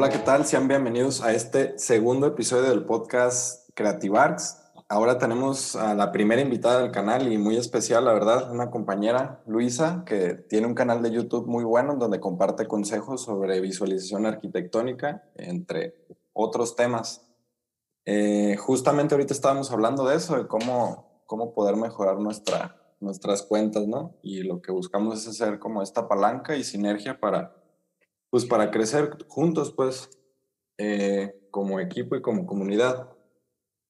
Hola, ¿qué tal? Sean bienvenidos a este segundo episodio del podcast Creative Arts. Ahora tenemos a la primera invitada del canal y muy especial, la verdad, una compañera, Luisa, que tiene un canal de YouTube muy bueno donde comparte consejos sobre visualización arquitectónica, entre otros temas. Eh, justamente ahorita estábamos hablando de eso, de cómo, cómo poder mejorar nuestra, nuestras cuentas, ¿no? Y lo que buscamos es hacer como esta palanca y sinergia para, pues para crecer juntos, pues, eh, como equipo y como comunidad.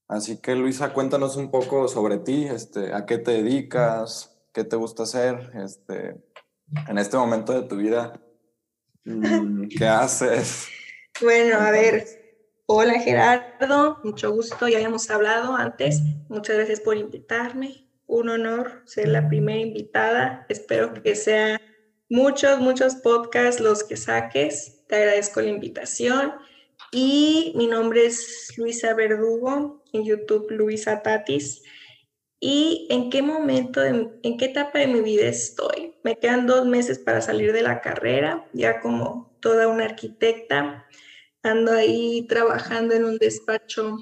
Así que Luisa, cuéntanos un poco sobre ti, este, a qué te dedicas, qué te gusta hacer, este, en este momento de tu vida, mm, qué haces. Bueno, a ver, hola Gerardo, mucho gusto, ya habíamos hablado antes, muchas gracias por invitarme, un honor ser la primera invitada, espero que sean muchos, muchos podcasts los que saques, te agradezco la invitación y mi nombre es Luisa Verdugo, en YouTube Luisa Tatis. ¿Y en qué momento, en, qué etapa de mi vida estoy? Me quedan dos meses para salir de la carrera, ya como toda una arquitecta. Ando ahí trabajando en un despacho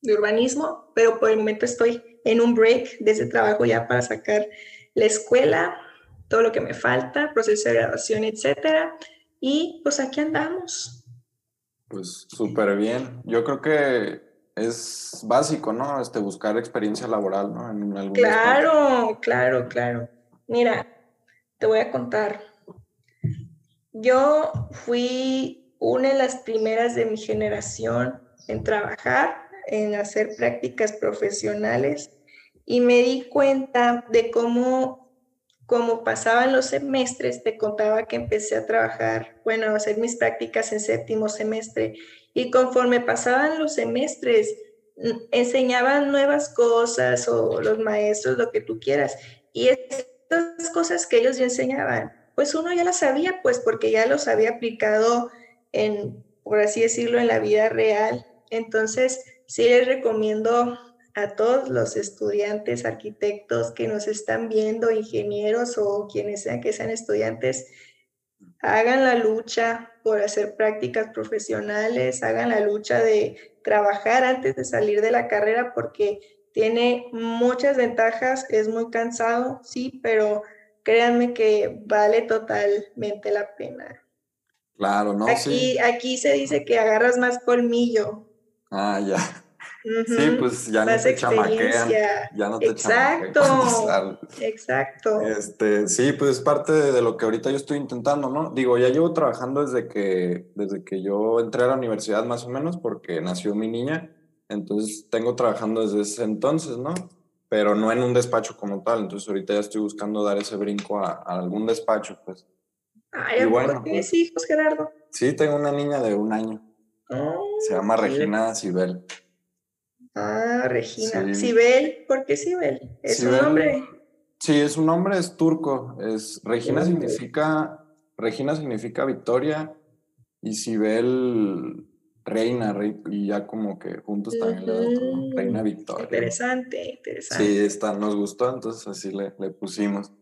de urbanismo, pero por el momento estoy en un break de ese trabajo ya para sacar la escuela, todo lo que me falta, proceso de graduación, etcétera. Y pues aquí andamos. Pues súper bien. Yo creo que es básico, ¿no? Este, buscar experiencia laboral, ¿no? En algún claro, claro, claro. Mira, te voy a contar. Yo fui una de las primeras de mi generación en trabajar, en hacer prácticas profesionales y me di cuenta de cómo como pasaban los semestres, te contaba que empecé a trabajar, bueno, a hacer mis prácticas en séptimo semestre y conforme pasaban los semestres, enseñaban nuevas cosas o los maestros, lo que tú quieras. Y estas cosas que ellos ya enseñaban, pues uno ya las sabía, pues porque ya los había aplicado en, por así decirlo, en la vida real. Entonces, sí les recomiendo a todos los estudiantes, arquitectos que nos están viendo, ingenieros o quienes sean que sean estudiantes, hagan la lucha por hacer prácticas profesionales, hagan la lucha de trabajar antes de salir de la carrera porque tiene muchas ventajas, es muy cansado, sí, pero créanme que vale totalmente la pena. Claro, ¿no? Aquí, aquí se dice que agarras más colmillo. Ah, ya. Sí, pues ya no te chamaquean. Ya no te exacto, Exacto. Este, sí, pues es parte de, lo que ahorita yo estoy intentando, ¿no? Digo, ya llevo trabajando desde que, desde que yo entré a la universidad más o menos, porque nació mi niña. Entonces tengo trabajando desde ese entonces, ¿no? Pero no en un despacho como tal. Entonces ahorita ya estoy buscando dar ese brinco a, algún despacho, pues. Ay, bueno, ¿tienes pues hijos, Gerardo? Sí, tengo una niña de un año. Se llama Regina Sibel. Ah, Regina. Sibel, ¿por qué Sibel? ¿Es un nombre? Sí, es un nombre, es turco. Es, Regina significa, Regina significa victoria y Sibel reina, y ya como que juntos también le reina victoria. Interesante, interesante. Sí, está, nos gustó, entonces así le, le pusimos.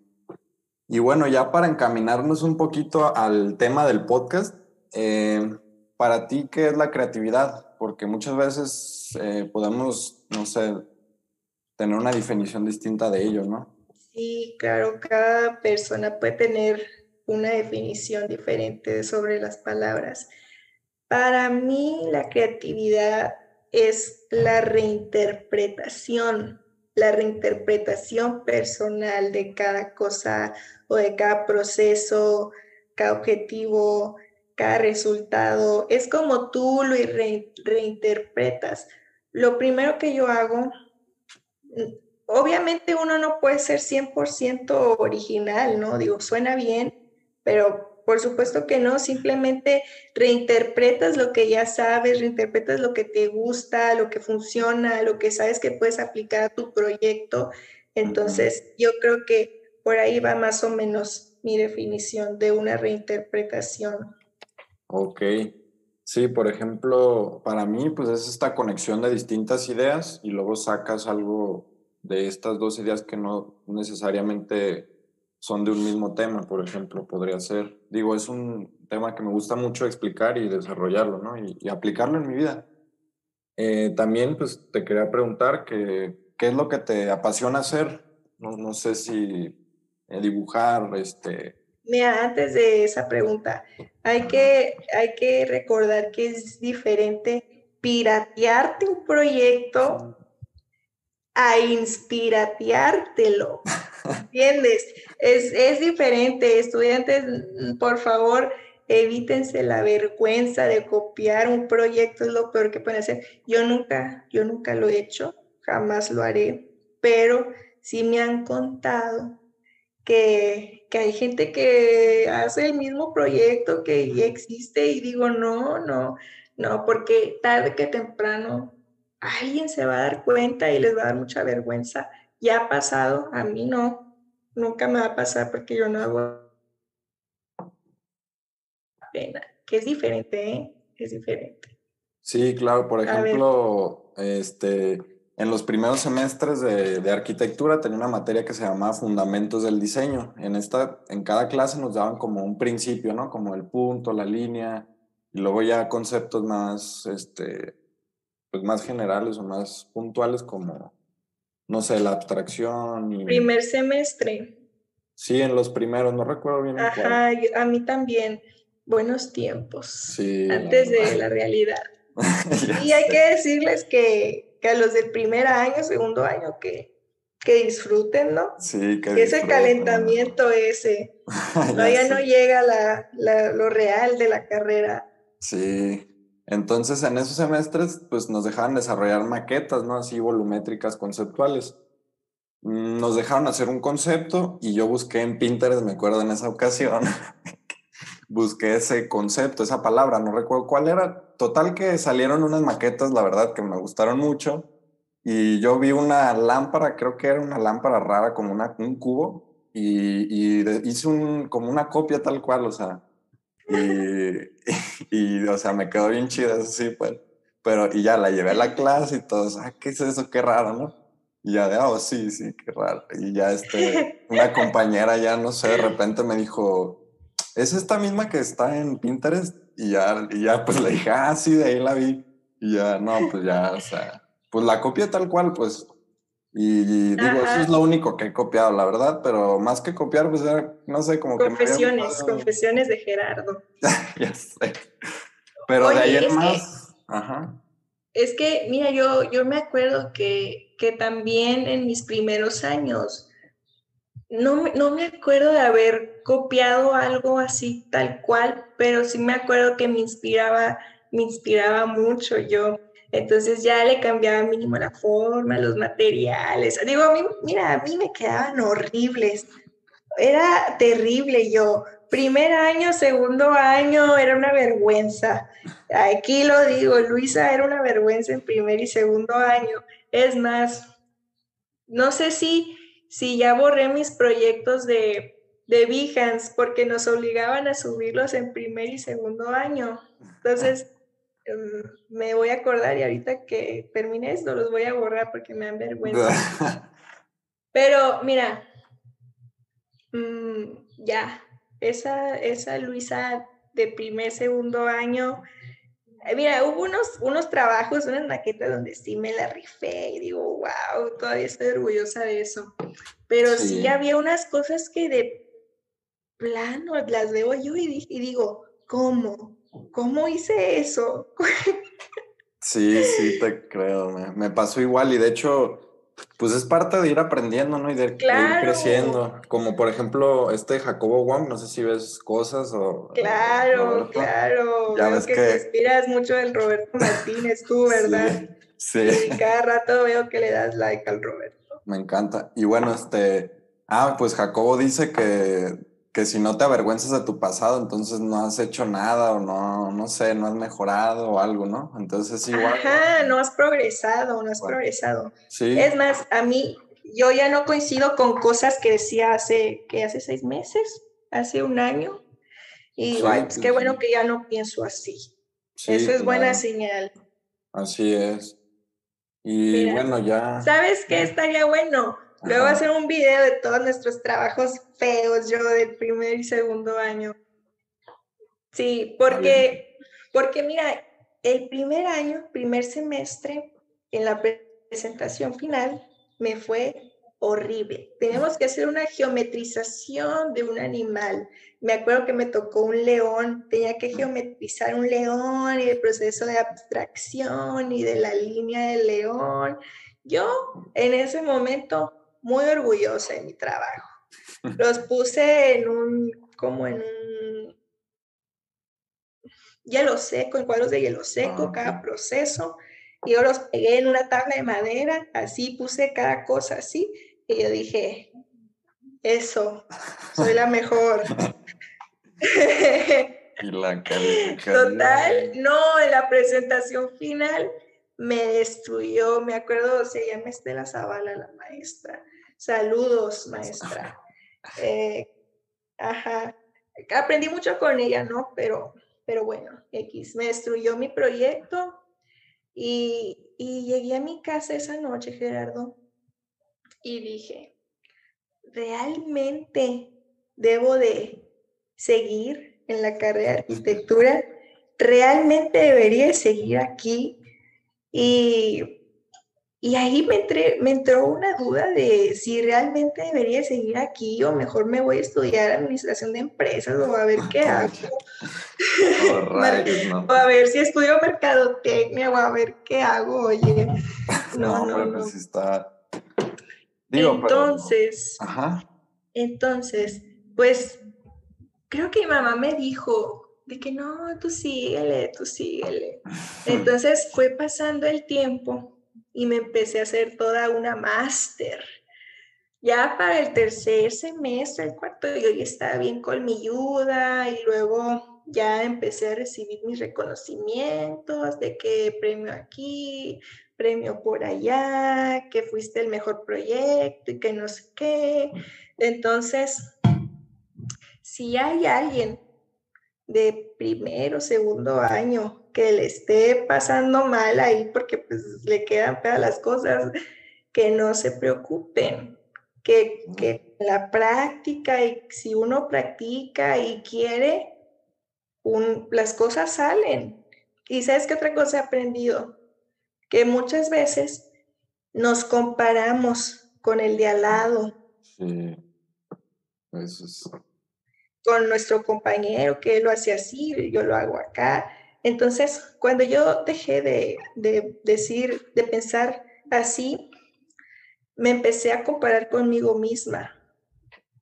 Y bueno, ya para encaminarnos un poquito al tema del podcast, eh, para ti, ¿qué es la creatividad? porque muchas veces eh, podemos, no sé, tener una definición distinta de ello, ¿no? Sí, claro, cada persona puede tener una definición diferente sobre las palabras. Para mí la creatividad es la reinterpretación, la reinterpretación personal de cada cosa o de cada proceso, cada objetivo, cada resultado, es como tú lo reinterpretas. Lo primero que yo hago, obviamente uno no puede ser 100% original, ¿no? Digo, suena bien, pero por supuesto que no, simplemente reinterpretas lo que ya sabes, reinterpretas lo que te gusta, lo que funciona, lo que sabes que puedes aplicar a tu proyecto. Entonces, yo creo que por ahí va más o menos mi definición de una reinterpretación. Ok. Sí, por ejemplo, para mí, pues es esta conexión de distintas ideas y luego sacas algo de estas dos ideas que no necesariamente son de un mismo tema, por ejemplo, podría ser. Digo, es un tema que me gusta mucho explicar y desarrollarlo, ¿no? Y, aplicarlo en mi vida. Eh, también, pues, te quería preguntar que, qué es lo que te apasiona hacer. No, no sé si eh, dibujar, este... Mira, antes de esa pregunta, hay que, hay que recordar que es diferente piratearte un proyecto a inspirateártelo. ¿Entiendes? Es, es diferente. Estudiantes, por favor, evítense la vergüenza de copiar un proyecto, es lo peor que pueden hacer. Yo nunca, yo nunca lo he hecho, jamás lo haré, pero sí me han contado que, que hay gente que hace el mismo proyecto que ya existe y digo, no, no, no, porque tarde que temprano alguien se va a dar cuenta y les va a dar mucha vergüenza. Ya ha pasado, a mí no, nunca me va a pasar porque yo no hago pena, que es diferente, ¿eh? Es diferente. Sí, claro, por ejemplo, este, en los primeros semestres de, de, arquitectura tenía una materia que se llamaba Fundamentos del Diseño. En, esta, en cada clase nos daban como un principio, ¿no? Como el punto, la línea, y luego ya conceptos más, este, pues más generales o más puntuales como, no sé, la abstracción. Y... Primer semestre. Sí, en los primeros, no recuerdo bien. Ajá, a mí también. Buenos tiempos. Sí. Antes de la realidad. y hay que decirles que, que, a los del primer año, segundo año, que, que disfruten, ¿no? Sí, que, que ese calentamiento ese. Todavía no llega la, la, lo real de la carrera. Sí, entonces, en esos semestres, pues nos dejaban desarrollar maquetas, ¿no? Así volumétricas, conceptuales. Mm, nos dejaron hacer un concepto y yo busqué en Pinterest, me acuerdo en esa ocasión, busqué ese concepto, esa palabra, no recuerdo cuál era. Total que salieron unas maquetas, la verdad, que me gustaron mucho. Y yo vi una lámpara, creo que era una lámpara rara, como una, un cubo, y, y hice un, como una copia tal cual, o sea, y, y, o sea, me quedó bien chida, eso sí, pues. Pero, y ya la llevé a la clase y todos, ah, ¿qué es eso? Qué raro, ¿no? Y ya de, oh, sí, sí, qué raro. Y ya este, una compañera ya, no sé, de repente me dijo, ¿es esta misma que está en Pinterest? Y ya, y ya pues le dije, ah, sí, de ahí la vi. Y ya, no, pues ya, o sea, pues la copié tal cual, pues y, digo, eso es lo único que he copiado, la verdad, pero más que copiar, pues era, no sé, como confesiones, que... Confesiones de Gerardo. ya sé. Pero de ahí en más... Ajá. Es que, mira, yo, yo me acuerdo que, que también en mis primeros años, no, no me acuerdo de haber copiado algo así tal cual, pero sí me acuerdo que me inspiraba, me inspiraba mucho yo. Entonces ya le cambiaba mínimo la forma, los materiales. Digo, mira, a mí me quedaban horribles. Era terrible yo. Primer año, segundo año, era una vergüenza. Aquí lo digo, Luisa era una vergüenza en primer y segundo año. Es más, no sé si, si ya borré mis proyectos de, de Behance porque nos obligaban a subirlos en primer y segundo año. Entonces, Em, me voy a acordar y ahorita que termine esto los voy a borrar porque me dan vergüenza. Pero mira, mm, ya, esa, esa Luisa de primer, segundo año, mira, hubo unos, unos trabajos, unas maquetas donde sí me la rifé y digo, wow, todavía estoy orgullosa de eso. Pero sí, había unas cosas que de plano las veo yo y, y digo, ¿cómo? ¿cómo hice eso? Sí, sí, te creo. Me, pasó igual y de hecho, pues es parte de ir aprendiendo, ¿no? Y de, ir creciendo. Como por ejemplo, este Jacobo Wong, no sé si ves cosas o... Claro, claro. Ya ves que, te inspiras mucho del Roberto Martínez, tú, ¿verdad? Sí, sí. Y cada rato veo que le das like al Roberto. Me encanta. Y bueno, este... Ah, pues Jacobo dice que que si no te avergüenzas de tu pasado, entonces no has hecho nada o no, no sé, no has mejorado o algo, ¿no? Entonces es igual. Ajá, no has progresado, no has progresado. Sí. Es más, a mí, yo ya no coincido con cosas que decía hace, que hace seis meses, hace un año. Y sí, pues qué bueno que ya no pienso así. Eso es buena señal. Así es. Y bueno, ya. ¿Sabes qué estaría bueno? Luego hacer un video de todos nuestros trabajos feos, yo del primer y segundo año. Sí, porque, porque mira, el primer año, primer semestre, en la presentación final, me fue horrible. Tenemos que hacer una geometrización de un animal. Me acuerdo que me tocó un león, tenía que geometrizar un león y el proceso de abstracción y de la línea del león. Yo en ese momento muy orgullosa de mi trabajo. Los puse en un, como en un hielo seco, en cuadros de hielo seco, ah, cada proceso. Y yo los pegué en una tabla de madera, así puse cada cosa así. Y yo dije, eso, soy la mejor. y la Total, no, en la presentación final me destruyó, me acuerdo, se llama Estela Zavala, la maestra. Saludos, maestra. Eh, ajá, aprendí mucho con ella, ¿no? Pero, pero bueno, X, me destruyó mi proyecto y, y llegué a mi casa esa noche, Gerardo, y dije, ¿realmente debo de seguir en la carrera de arquitectura? ¿Realmente debería seguir aquí? Y, y ahí me, me entró una duda de si realmente debería seguir aquí o mejor me voy a estudiar administración de empresas o a ver qué hago. o a ver si estudio mercadotecnia o a ver qué hago, oye. No, no, no. Está entonces, entonces, pues creo que mi mamá me dijo de que no, tú síguele, tú síguele. Entonces fue pasando el tiempo y me empecé a hacer toda una máster. Ya para el tercer semestre, el cuarto, yo ya estaba bien con mi ayuda y luego ya empecé a recibir mis reconocimientos de que premio aquí, premio por allá, que fuiste el mejor proyecto y que no sé qué. Entonces, si hay alguien de primero, segundo año que le esté pasando mal ahí porque pues le quedan feas las cosas, que no se preocupen, que, que la práctica y si uno practica y quiere, un, las cosas salen. Y sabes qué otra cosa he aprendido? que muchas veces nos comparamos con el de al lado. Sí, eso es. Con nuestro compañero que lo hace así, yo lo hago acá. Entonces, cuando yo dejé de, de decir, de pensar así, me empecé a comparar conmigo misma.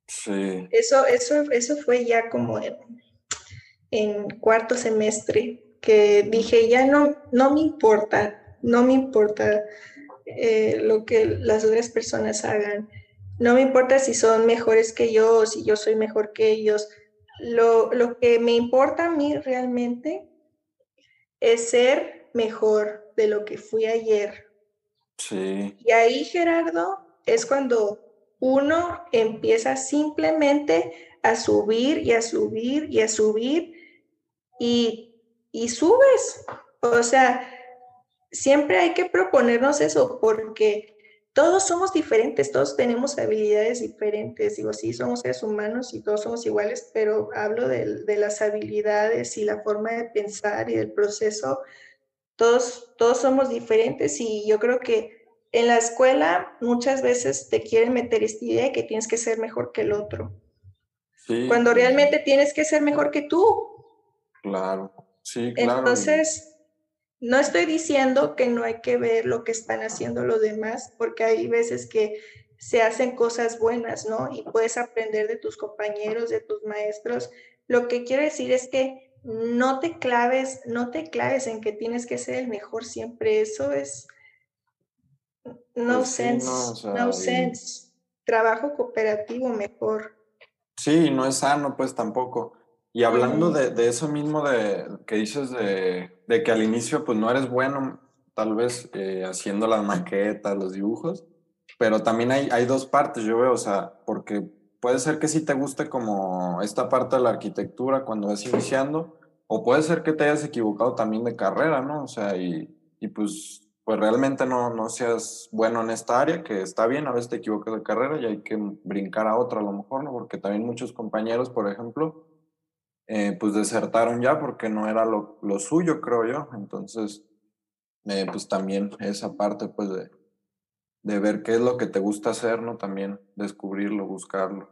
Sí. Eso, eso, eso fue ya como en, en cuarto semestre, que dije, ya no, no me importa no me importa eh, lo que las otras personas hagan, no me importa si son mejores que yo o si yo soy mejor que ellos. Lo, lo que me importa a mí realmente es ser mejor de lo que fui ayer. Sí. Y ahí, Gerardo, es cuando uno empieza simplemente a subir y a subir y a subir y, y subes. O sea, siempre hay que proponernos eso porque todos somos diferentes, todos tenemos habilidades diferentes. Digo, sí, somos seres humanos y todos somos iguales, pero hablo de, las habilidades y la forma de pensar y del proceso. Todos, todos somos diferentes y yo creo que en la escuela muchas veces te quieren meter esta idea de que tienes que ser mejor que el otro. Cuando realmente tienes que ser mejor que tú. Claro, sí, claro. Entonces, no estoy diciendo que no hay que ver lo que están haciendo los demás, porque hay veces que se hacen cosas buenas, ¿no? Y puedes aprender de tus compañeros, de tus maestros. Lo que quiero decir es que no te claves, no te claves en que tienes que ser el mejor siempre. Eso es no pues sense, no, sense. Trabajo cooperativo mejor. Sí, no es sano, pues tampoco. Y hablando de, de, eso mismo de que dices de, de, que al inicio pues no eres bueno, tal vez eh, haciendo las maquetas, los dibujos, pero también hay, hay dos partes, yo veo, o sea, porque puede ser que sí te guste como esta parte de la arquitectura cuando vas iniciando, o puede ser que te hayas equivocado también de carrera, ¿no? O sea, y, y pues pues realmente no, no seas bueno en esta área, que está bien, a veces te equivocas de carrera y hay que brincar a otra a lo mejor, ¿no? Porque también muchos compañeros, por ejemplo, eh, pues desertaron ya porque no era lo, lo suyo, creo yo. Entonces, eh, pues también esa parte, pues de, de ver qué es lo que te gusta hacer, ¿no? También descubrirlo, buscarlo.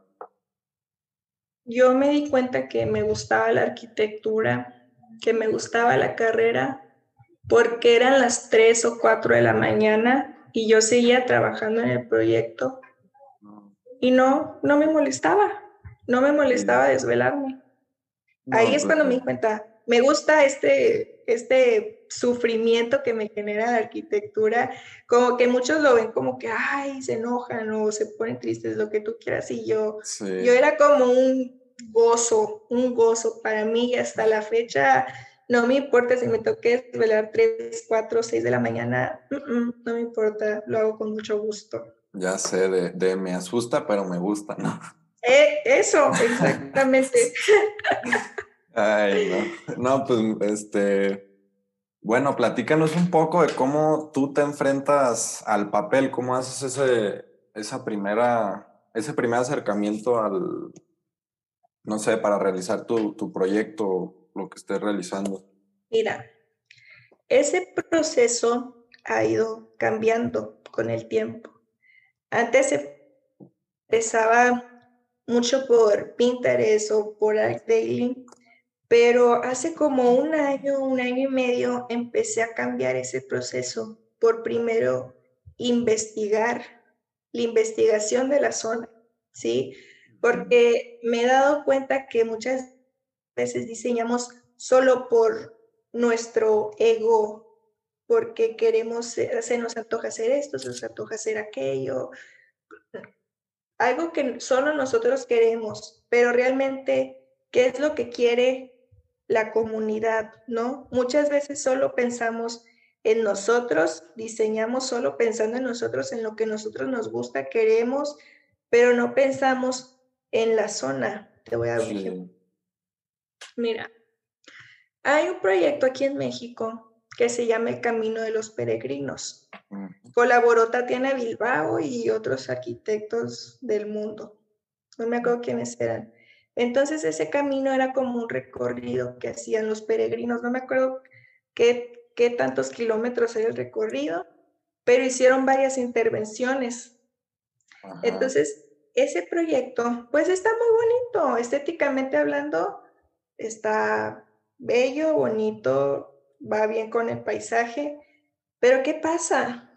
Yo me di cuenta que me gustaba la arquitectura, que me gustaba la carrera porque eran las 3 o 4 de la mañana y yo seguía trabajando en el proyecto y no, no me molestaba, no me molestaba desvelarme. Ahí es cuando me di cuenta, me gusta este, este sufrimiento que me genera la arquitectura, como que muchos lo ven como que, ay, se enojan o se ponen tristes, lo que tú quieras, y yo, yo era como un gozo, un gozo para mí hasta la fecha no me importa si me toque velar 3, 4, 6 de la mañana. no me importa, lo hago con mucho gusto. Ya sé, de, me asusta, pero me gusta, ¿no? Eh, eso, exactamente. Ay, no. No, pues, este, bueno, platícanos un poco de cómo tú te enfrentas al papel, cómo haces ese, esa primera, ese primer acercamiento al, no sé, para realizar tu, tu proyecto lo que estés realizando? Mira, ese proceso ha ido cambiando con el tiempo. Antes empezaba mucho por Pinterest o por ArcDaily, pero hace como un año, un año y medio empecé a cambiar ese proceso por primero investigar la investigación de la zona, ¿sí? Porque me he dado cuenta que muchas veces diseñamos solo por nuestro ego, porque queremos, se nos antoja hacer esto, se nos antoja hacer aquello, algo que solo nosotros queremos, pero realmente, ¿qué es lo que quiere la comunidad? ¿No? Muchas veces solo pensamos en nosotros, diseñamos solo pensando en nosotros, en lo que nosotros nos gusta, queremos, pero no pensamos en la zona. Te voy a dar un ejemplo. Mira, hay un proyecto aquí en México que se llama El Camino de los Peregrinos. Colaboró Tatiana Bilbao y otros arquitectos del mundo. No me acuerdo quiénes eran. Entonces ese camino era como un recorrido que hacían los peregrinos. No me acuerdo qué, qué tantos kilómetros era el recorrido, pero hicieron varias intervenciones. Entonces, ese proyecto, pues está muy bonito, estéticamente hablando, está bello, bonito, va bien con el paisaje, pero ¿qué pasa?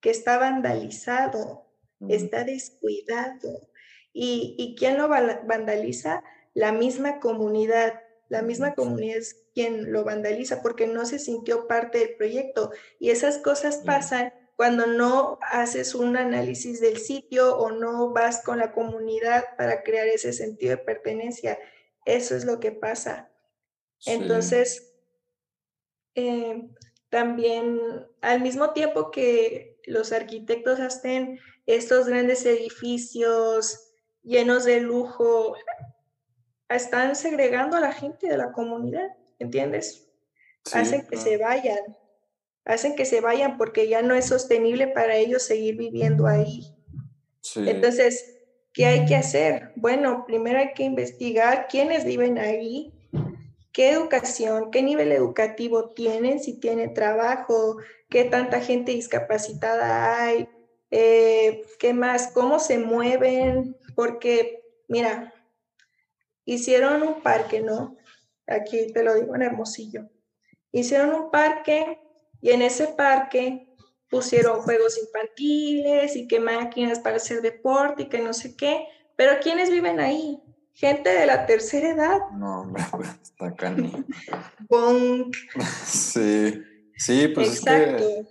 Que está vandalizado, está descuidado. ¿Y, ¿Y quién lo vandaliza? La misma comunidad. La misma comunidad es quien lo vandaliza porque no se sintió parte del proyecto. Y esas cosas pasan cuando no haces un análisis del sitio o no vas con la comunidad para crear ese sentido de pertenencia. Eso es lo que pasa. Entonces, eh, también al mismo tiempo que los arquitectos hacen estos grandes edificios llenos de lujo, están segregando a la gente de la comunidad, ¿entiendes? hacen que se vayan, hacen que se vayan porque ya no es sostenible para ellos seguir viviendo ahí. Entonces, ¿qué hay que hacer? Bueno, primero hay que investigar quiénes viven ahí, qué educación, qué nivel educativo tienen, si tienen trabajo, qué tanta gente discapacitada hay, eh, qué más, cómo se mueven, porque, mira, hicieron un parque, ¿no? Aquí te lo digo en Hermosillo. Hicieron un parque y en ese parque pusieron juegos infantiles y que máquinas para hacer deporte y que no sé qué, pero ¿quiénes viven ahí? Gente de la tercera edad. No, hombre, está canijo. sí, sí, pues Exacto. es que,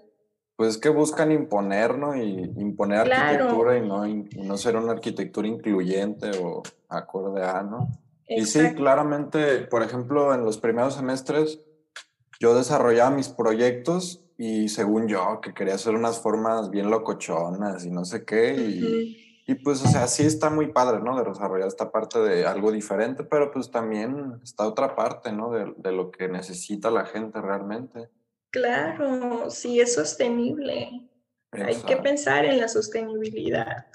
pues que buscan imponer, ¿no? Y imponer arquitectura y no, no ser una arquitectura incluyente o acorde a, ¿no? Y sí, claramente, por ejemplo, en los primeros semestres yo desarrollaba mis proyectos y según yo, que quería hacer unas formas bien locochonas y no sé qué, y... Y pues, o sea, sí está muy padre, ¿no? De desarrollar esta parte de algo diferente, pero pues también está otra parte, ¿no? De, de lo que necesita la gente realmente. Claro, sí es sostenible. Hay que pensar en la sostenibilidad.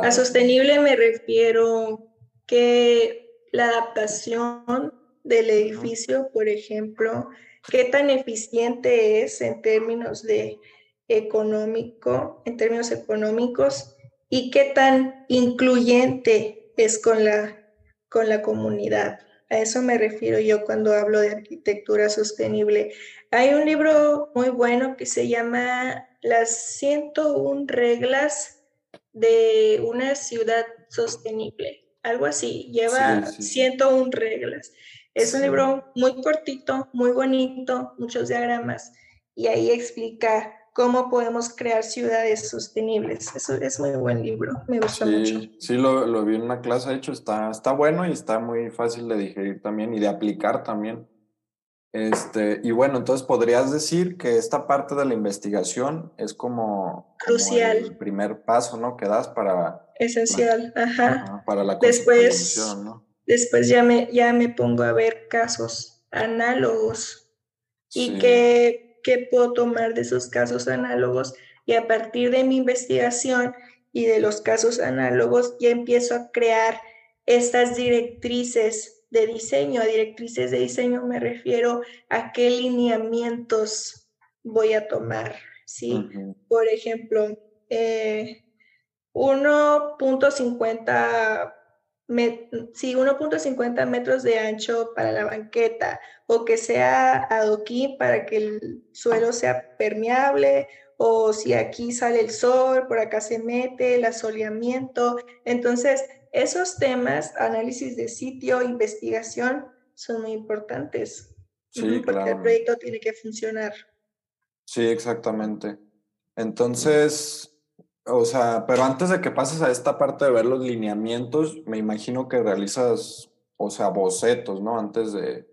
A sostenible me refiero que la adaptación del edificio, por ejemplo, qué tan eficiente es en términos de económico, en términos económicos, y qué tan incluyente es con la, con la comunidad. A eso me refiero yo cuando hablo de arquitectura sostenible. Hay un libro muy bueno que se llama Las 101 reglas de una ciudad sostenible. Algo así, lleva 101 reglas. Es un libro muy cortito, muy bonito, muchos diagramas, y ahí explica cómo podemos crear ciudades sostenibles. Eso es muy buen libro, me gusta mucho. Sí, lo, lo, vi en una clase, de hecho, está, está bueno y está muy fácil de digerir también y de aplicar también. Este, y bueno, entonces podrías decir que esta parte de la investigación es como, crucial. el primer paso, ¿no? Que das para... Esencial, ajá. Para la después, ¿no? Después ya me, ya me pongo a ver casos análogos y qué, qué puedo tomar de esos casos análogos y a partir de mi investigación y de los casos análogos ya empiezo a crear estas directrices de diseño, a directrices de diseño me refiero a qué lineamientos voy a tomar, ¿sí? Por ejemplo, 1.50 eh, sí, 1.50 metros de ancho para la banqueta o que sea adoquín para que el suelo sea permeable o si aquí sale el sol, por acá se mete el asoleamiento. Entonces, esos temas, análisis de sitio, investigación, son muy importantes. Sí, porque el proyecto tiene que funcionar. Sí, exactamente. Entonces, o sea, pero antes de que pases a esta parte de ver los lineamientos, me imagino que realizas, o sea, bocetos, ¿no? Antes de,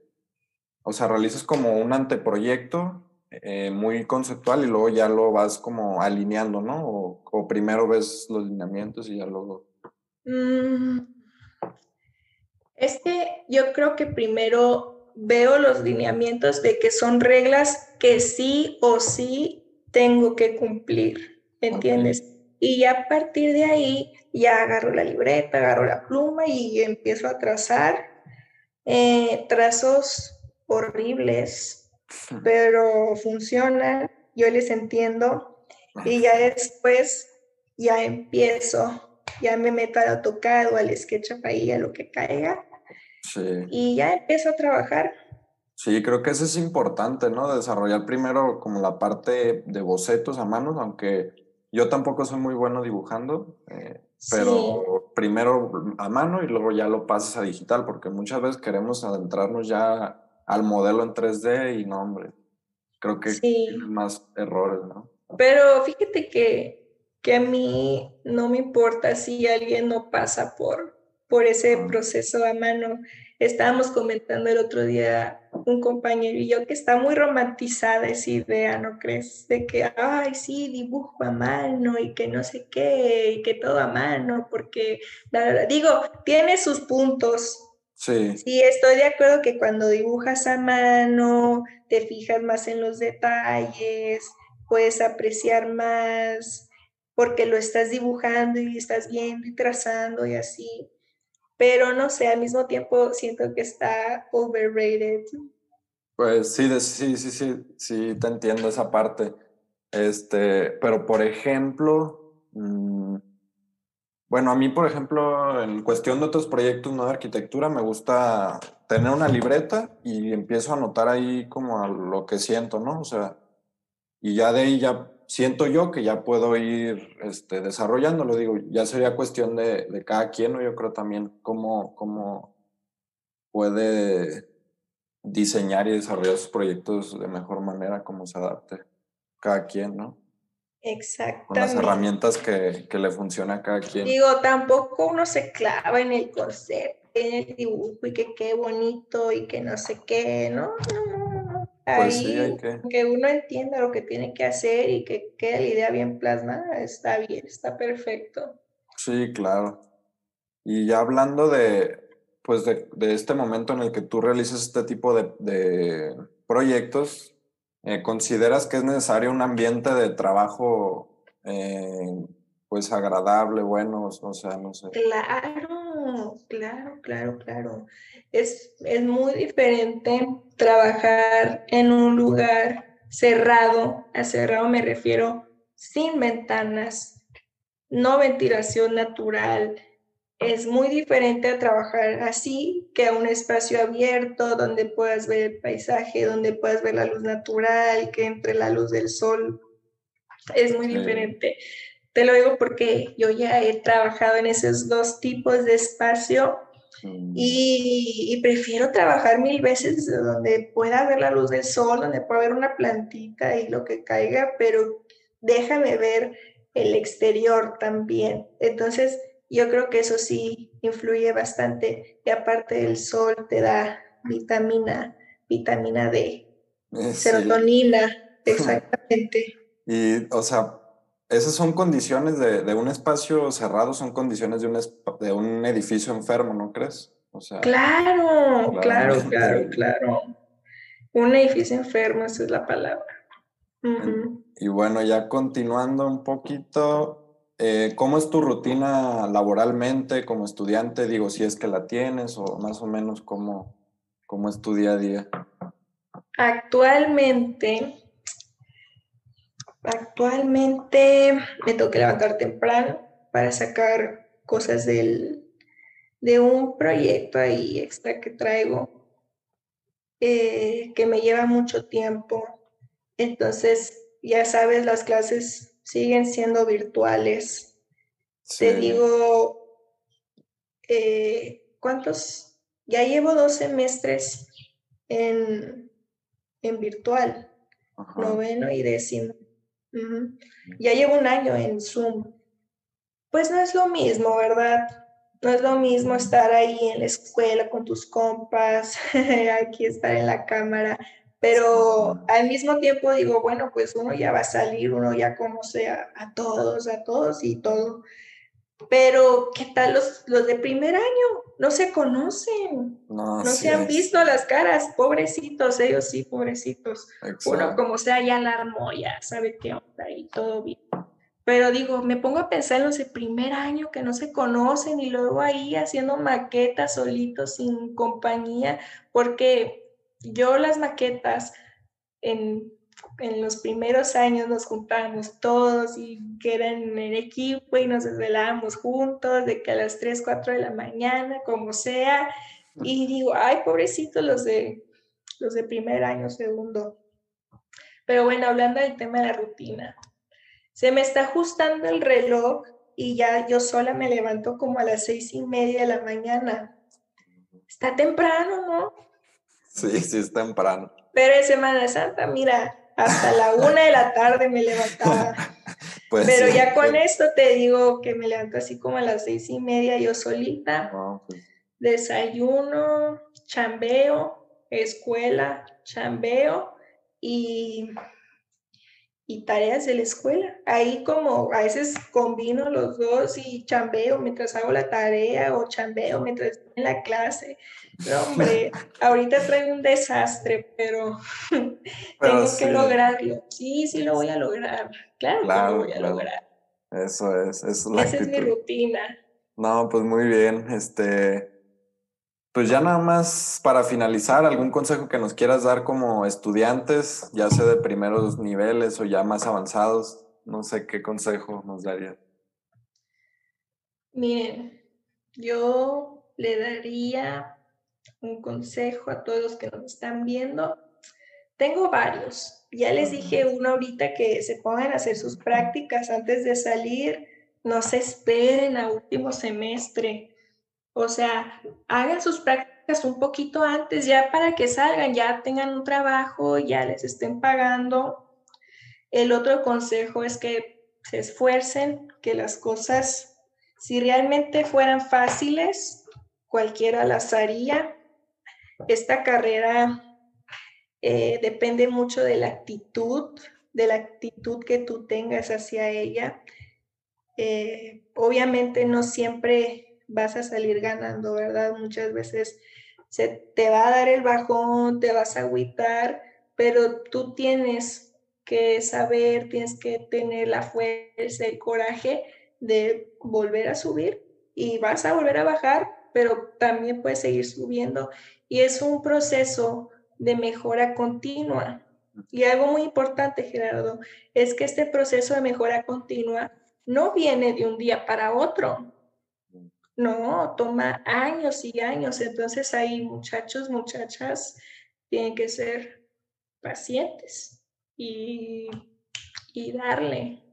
o sea, realizas como un anteproyecto eh, muy conceptual y luego ya lo vas como alineando, ¿no? O, o primero ves los lineamientos y ya luego Mm, es que yo creo que primero veo los lineamientos de que son reglas que sí o sí tengo que cumplir, ¿entiendes? Y a partir de ahí ya agarro la libreta, agarro la pluma y empiezo a trazar eh, trazos horribles, pero funcionan, yo les entiendo y ya después ya empiezo ya me meto al AutoCAD o al SketchUp ahí a lo que caiga. Sí. Y ya empiezo a trabajar. Sí, creo que eso es importante, ¿no? Desarrollar primero como la parte de bocetos a manos, aunque yo tampoco soy muy bueno dibujando, eh, pero primero a mano y luego ya lo pasas a digital, porque muchas veces queremos adentrarnos ya al modelo en 3D y no, hombre, creo que hay más errores, ¿no? Pero fíjate que que a mí no me importa si alguien no pasa por, por ese proceso a mano. Estábamos comentando el otro día un compañero y yo que está muy romantizada esa idea, ¿no crees? De que, ay, sí, dibujo a mano y que no sé qué, y que todo a mano, porque, digo, tiene sus puntos. Sí. Sí, estoy de acuerdo que cuando dibujas a mano, te fijas más en los detalles, puedes apreciar más porque lo estás dibujando y estás viendo y trazando y así. Pero no sé, al mismo tiempo siento que está overrated. Pues sí, sí, sí, sí, sí, te entiendo esa parte. Este, pero por ejemplo, mm, bueno, a mí, por ejemplo, en cuestión de otros proyectos no de arquitectura, me gusta tener una libreta y empiezo a anotar ahí como lo que siento, ¿no? O sea, y ya de ahí ya siento yo que ya puedo ir este, desarrollándolo. Digo, ya sería cuestión de, de cada quien, ¿no? Yo creo también cómo, cómo puede diseñar y desarrollar sus proyectos de mejor manera, cómo se adapte cada quien, ¿no? Exactamente. Con las herramientas que, que le funciona a cada quien. Digo, tampoco uno se clava en el concepto, en el dibujo y que qué bonito y que no sé qué, ¿no? no pues ahí que... uno entienda lo que tiene que hacer y que quede la idea bien plasmada, está bien, está perfecto. Sí, claro. Y ya hablando de, pues de, de este momento en el que tú realizas este tipo de, de proyectos, Eh, ¿Consideras que es necesario un ambiente de trabajo eh, pues agradable, bueno? O sea, no sé. Claro, claro, claro, claro. Es, es muy diferente trabajar en un lugar cerrado, a cerrado me refiero sin ventanas, no ventilación natural, es muy diferente a trabajar así que a un espacio abierto donde puedas ver el paisaje, donde puedas ver la luz natural, que entre la luz del sol. Es muy diferente. Te lo digo porque yo ya he trabajado en esos dos tipos de espacio y, y, prefiero trabajar mil veces donde pueda ver la luz del sol, donde pueda ver una plantita y lo que caiga, pero déjame ver el exterior también. Entonces, yo creo que eso sí influye bastante y aparte del sol te da vitamina, vitamina D, eh, serotonina, exactamente. y, o sea, esas son condiciones de, un espacio cerrado, son condiciones de un, de un edificio enfermo, ¿no crees? O sea, claro, claro, claro, claro. Un edificio enfermo, esa es la palabra. Y bueno, ya continuando un poquito, eh, ¿Cómo es tu rutina laboralmente como estudiante? Digo, si es que la tienes o más o menos cómo, cómo es tu día a día. Actualmente, actualmente me tengo que levantar temprano para sacar cosas del, de un proyecto ahí extra que traigo eh, que me lleva mucho tiempo. Entonces, ya sabes, las clases siguen siendo virtuales. Te digo, eh, ¿cuántos? Ya llevo dos semestres en, en virtual, noveno y décimo. Ya llevo un año en Zoom. Pues no es lo mismo, ¿verdad? No es lo mismo estar ahí en la escuela con tus compas, aquí estar en la cámara pero al mismo tiempo digo, bueno, pues uno ya va a salir, uno ya conoce a, todos, a todos y todo. Pero, ¿qué tal los, los de primer año? No se conocen, no, se han visto las caras, pobrecitos, ellos sí, pobrecitos. Uno como sea ya la armó, ya sabe qué onda y todo bien. Pero digo, me pongo a pensar en los de primer año que no se conocen y luego ahí haciendo maquetas solitos, sin compañía, porque yo las maquetas en, los primeros años nos juntábamos todos y que eran en equipo y nos desvelábamos juntos de que a las 3, 4 de la mañana, como sea. Y digo, ay, pobrecitos los de, los de primer año, segundo. Pero bueno, hablando del tema de la rutina, se me está ajustando el reloj y ya yo sola me levanto como a las seis y media de la mañana. Está temprano, ¿no? Sí, sí, es temprano. Pero en Semana Santa, mira, hasta la una de la tarde me levantaba. Pues Pero ya con pues. esto te digo que me levanto así como a las seis y media yo solita. Pues. Desayuno, chambeo, escuela, chambeo y y tareas de la escuela. Ahí como a veces combino los dos y chambeo mientras hago la tarea o chambeo mientras en la clase. No, hombre, ahorita traigo un desastre, pero, tengo que lograrlo. Sí, sí lo voy a lograr. Claro, que lo voy a lograr. Eso es, es Esa es mi rutina. No, pues muy bien. Este, pues ya nada más para finalizar, algún consejo que nos quieras dar como estudiantes, ya sea de primeros niveles o ya más avanzados, no sé qué consejo nos daría. Miren, yo le daría un consejo a todos los que nos están viendo. Tengo varios. Ya les dije uno ahorita que se pongan a hacer sus prácticas antes de salir. No se esperen a último semestre o sea, hagan sus prácticas un poquito antes ya para que salgan, ya tengan un trabajo, ya les estén pagando. El otro consejo es que se esfuercen, que las cosas, si realmente fueran fáciles, cualquiera las haría. Esta carrera eh, depende mucho de la actitud, de la actitud que tú tengas hacia ella. Eh, obviamente no siempre vas a salir ganando, ¿verdad? Muchas veces se te va a dar el bajón, te vas a agüitar, pero tú tienes que saber, tienes que tener la fuerza, el coraje de volver a subir y vas a volver a bajar, pero también puedes seguir subiendo. Y es un proceso de mejora continua. Y algo muy importante, Gerardo, es que este proceso de mejora continua no viene de un día para otro. No, toma años y años. Entonces ahí muchachos, muchachas, tienen que ser pacientes y, darle.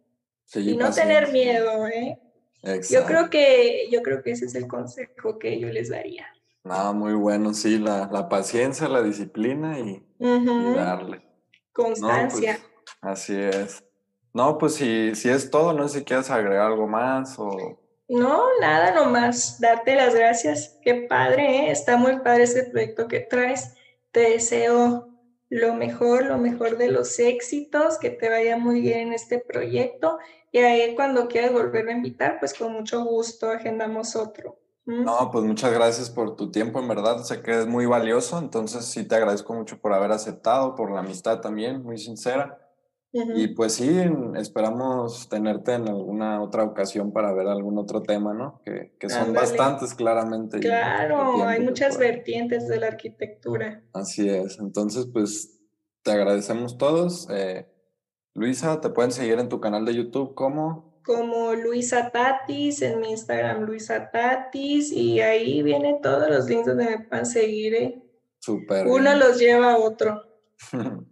y no tener miedo, ¿eh? Yo creo que yo creo que ese es el consejo que yo les daría. Ah, muy bueno, sí, la, paciencia, la disciplina y, darle. Constancia. Pues, así es. No, pues si, si es todo, no sé si quieres agregar algo más o... No, nada, nomás darte las gracias. Qué padre, ¿eh? está muy padre ese proyecto que traes. Te deseo lo mejor, lo mejor de los éxitos, que te vaya muy bien en este proyecto. Y ahí cuando quieras volver a invitar, pues con mucho gusto agendamos otro. No, pues muchas gracias por tu tiempo, en verdad, sé que es muy valioso, entonces sí te agradezco mucho por haber aceptado, por la amistad también, muy sincera. Y pues sí, esperamos tenerte en alguna otra ocasión para ver algún otro tema, ¿no? Que, que son bastantes claramente. Claro, hay muchas vertientes de la arquitectura. Así es, entonces pues te agradecemos todos. Eh, Luisa, te pueden seguir en tu canal de YouTube como... Como Luisa Tatis, en mi Instagram Luisa Tatis, y ahí vienen todos los links donde me puedan seguir. ¿eh? Súper. Uno los lleva a otro.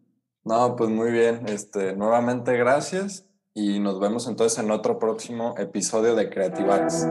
No, pues muy bien. Este, nuevamente gracias y nos vemos entonces en otro próximo episodio de Creativax.